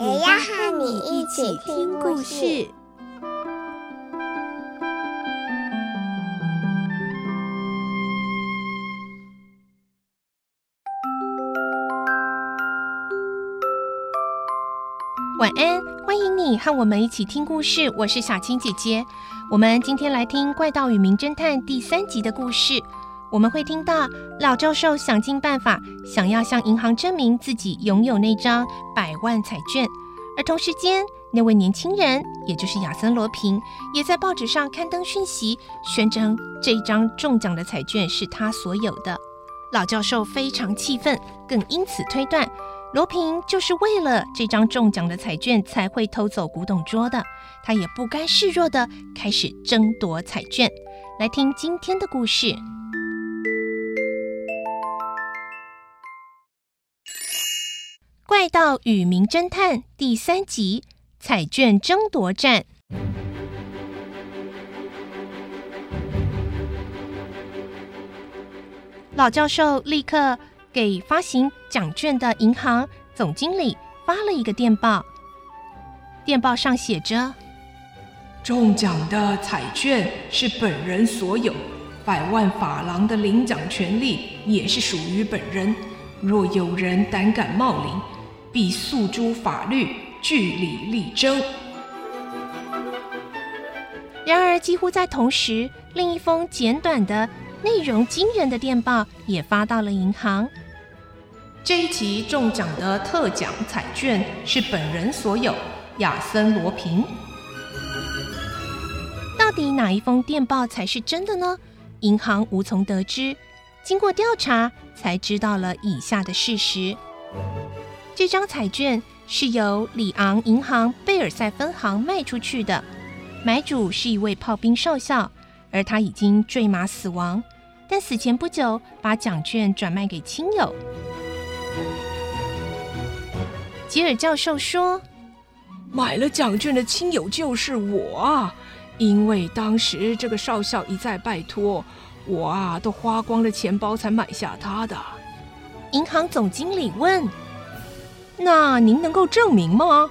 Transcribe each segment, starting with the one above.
也要和你一起听故事。晚安，欢迎你和我们一起听故事。我是小青姐姐，我们今天来听《怪盗与名侦探》第三集的故事。我们会听到老教授想尽办法，想要向银行证明自己拥有那张百万彩券，而同时间，那位年轻人，也就是亚森·罗平，也在报纸上刊登讯息，宣称这张中奖的彩券是他所有的。老教授非常气愤，更因此推断。罗平就是为了这张中奖的彩券才会偷走古董桌的，他也不甘示弱地开始争夺彩券。来听今天的故事，《怪盗与名侦探》第三集：彩券争夺战。老教授立刻。给发行奖券的银行总经理发了一个电报，电报上写着：“中奖的彩券是本人所有，百万法郎的领奖权利也是属于本人。若有人胆敢冒领，必诉诸法律，据理力争。”然而，几乎在同时，另一封简短的。内容惊人的电报也发到了银行。这一期中奖的特奖彩券是本人所有，亚森·罗平。到底哪一封电报才是真的呢？银行无从得知。经过调查，才知道了以下的事实：这张彩券是由里昂银行贝尔赛分行卖出去的，买主是一位炮兵少校。而他已经坠马死亡，但死前不久把奖券转卖给亲友。吉尔教授说：“买了奖券的亲友就是我啊，因为当时这个少校一再拜托我啊，都花光了钱包才买下他的。”银行总经理问：“那您能够证明吗？”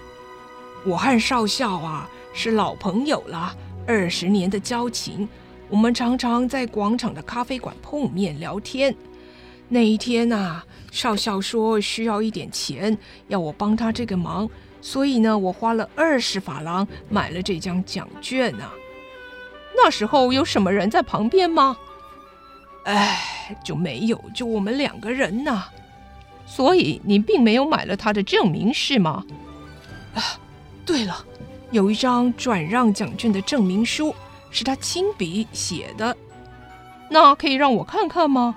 我和少校啊是老朋友了，二十年的交情。我们常常在广场的咖啡馆碰面聊天。那一天呐、啊，少校说需要一点钱，要我帮他这个忙，所以呢，我花了二十法郎买了这张奖券呐、啊。那时候有什么人在旁边吗？哎，就没有，就我们两个人呐。所以您并没有买了他的证明是吗？啊，对了，有一张转让奖券的证明书。是他亲笔写的，那可以让我看看吗？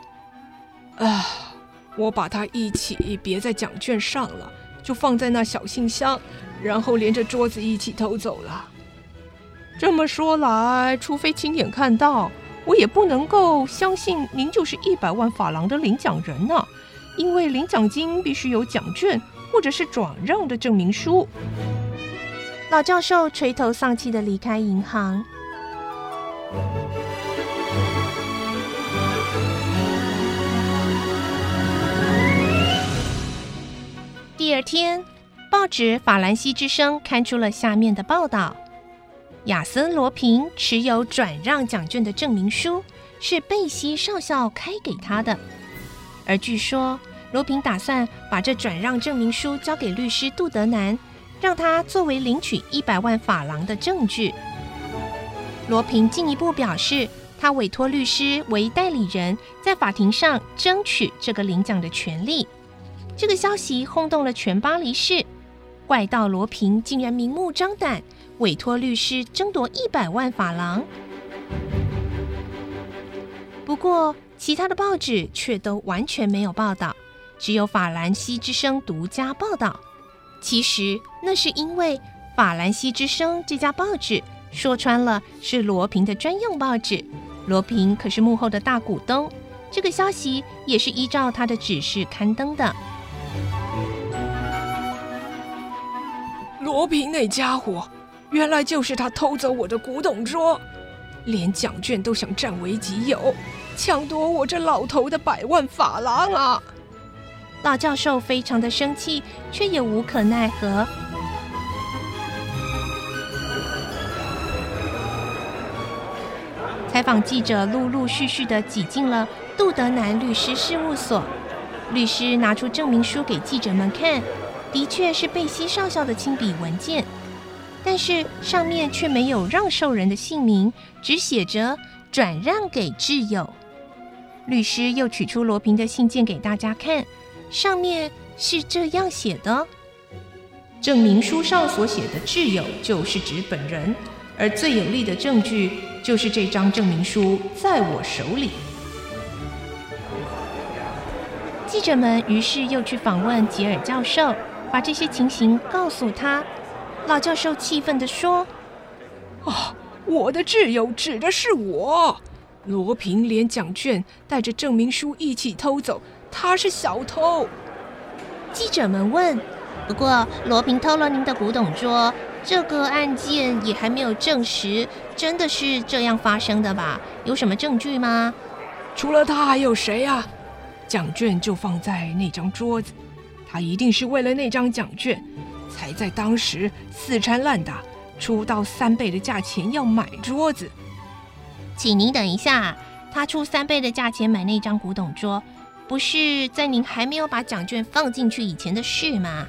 啊，我把它一起别在奖券上了，就放在那小信箱，然后连着桌子一起偷走了。这么说来，除非亲眼看到，我也不能够相信您就是一百万法郎的领奖人呢，因为领奖金必须有奖券或者是转让的证明书。老教授垂头丧气的离开银行。第二天，报纸《法兰西之声》刊出了下面的报道：亚森·罗平持有转让奖券的证明书，是贝西少校开给他的。而据说，罗平打算把这转让证明书交给律师杜德南，让他作为领取一百万法郎的证据。罗平进一步表示，他委托律师为代理人，在法庭上争取这个领奖的权利。这个消息轰动了全巴黎市，怪盗罗平竟然明目张胆委托律师争夺一百万法郎。不过，其他的报纸却都完全没有报道，只有法兰西之声独家报道。其实那是因为《法兰西之声》这家报纸说穿了是罗平的专用报纸，罗平可是幕后的大股东。这个消息也是依照他的指示刊登的。罗平那家伙，原来就是他偷走我的古董桌，连奖券都想占为己有，抢夺我这老头的百万法郎啊！老教授非常的生气，却也无可奈何。采访记者陆陆续续的挤进了杜德南律师事务所，律师拿出证明书给记者们看，的确是贝西少校的亲笔文件，但是上面却没有让受人的姓名，只写着转让给挚友。律师又取出罗平的信件给大家看。上面是这样写的：证明书上所写的挚友就是指本人，而最有力的证据就是这张证明书在我手里。记者们于是又去访问吉尔教授，把这些情形告诉他。老教授气愤地说：“啊，我的挚友指的是我，罗平连奖券带着证明书一起偷走。”他是小偷。记者们问：“不过罗平偷了您的古董桌，这个案件也还没有证实，真的是这样发生的吧？有什么证据吗？”除了他还有谁呀？奖券就放在那张桌子，他一定是为了那张奖券，才在当时死缠烂打，出到三倍的价钱要买桌子。请您等一下，他出三倍的价钱买那张古董桌。不是在您还没有把奖券放进去以前的事吗？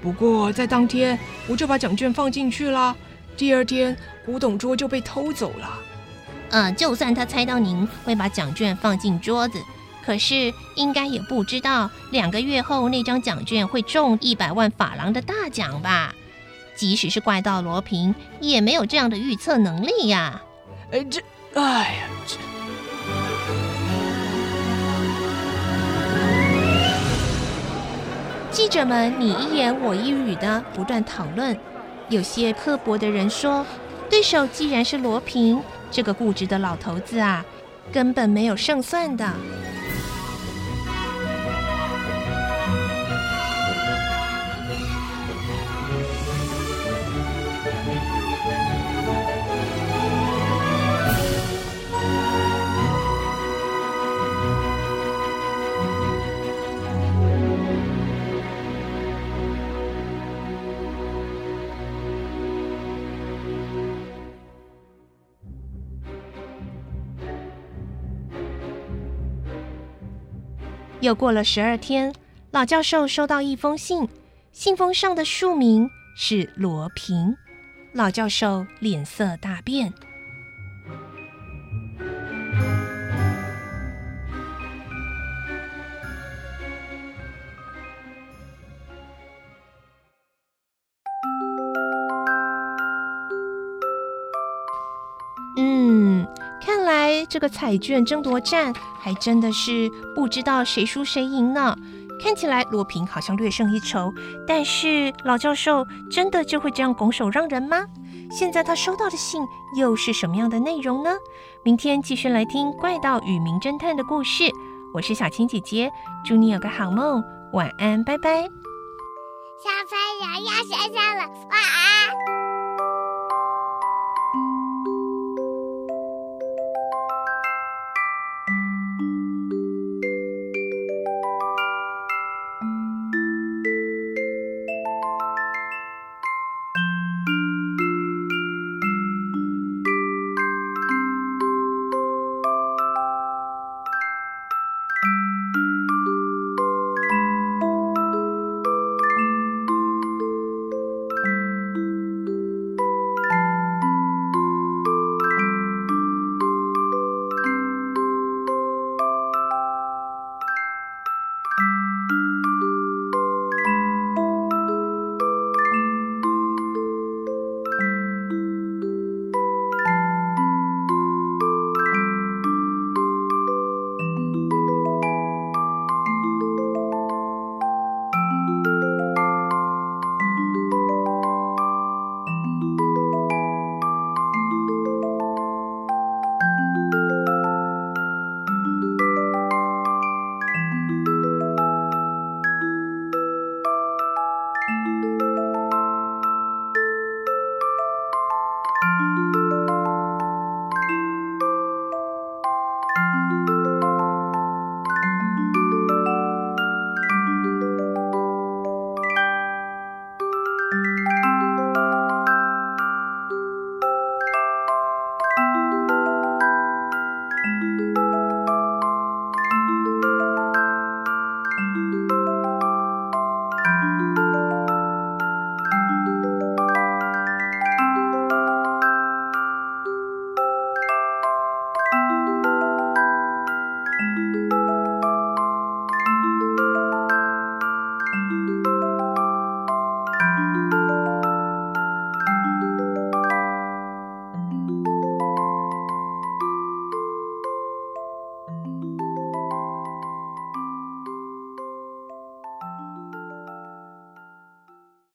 不过在当天我就把奖券放进去了，第二天古董桌就被偷走了。嗯，就算他猜到您会把奖券放进桌子，可是应该也不知道两个月后那张奖券会中一百万法郎的大奖吧？即使是怪盗罗平，也没有这样的预测能力呀。哎，这，哎呀，这。记者们你一言我一语的不断讨论，有些刻薄的人说，对手既然是罗平这个固执的老头子啊，根本没有胜算的。又过了十二天，老教授收到一封信，信封上的署名是罗平。老教授脸色大变。嗯这个彩券争夺战还真的是不知道谁输谁赢呢。看起来罗平好像略胜一筹，但是老教授真的就会这样拱手让人吗？现在他收到的信又是什么样的内容呢？明天继续来听《怪盗与名侦探》的故事。我是小青姐姐，祝你有个好梦，晚安，拜拜。小朋友要睡觉了，晚安。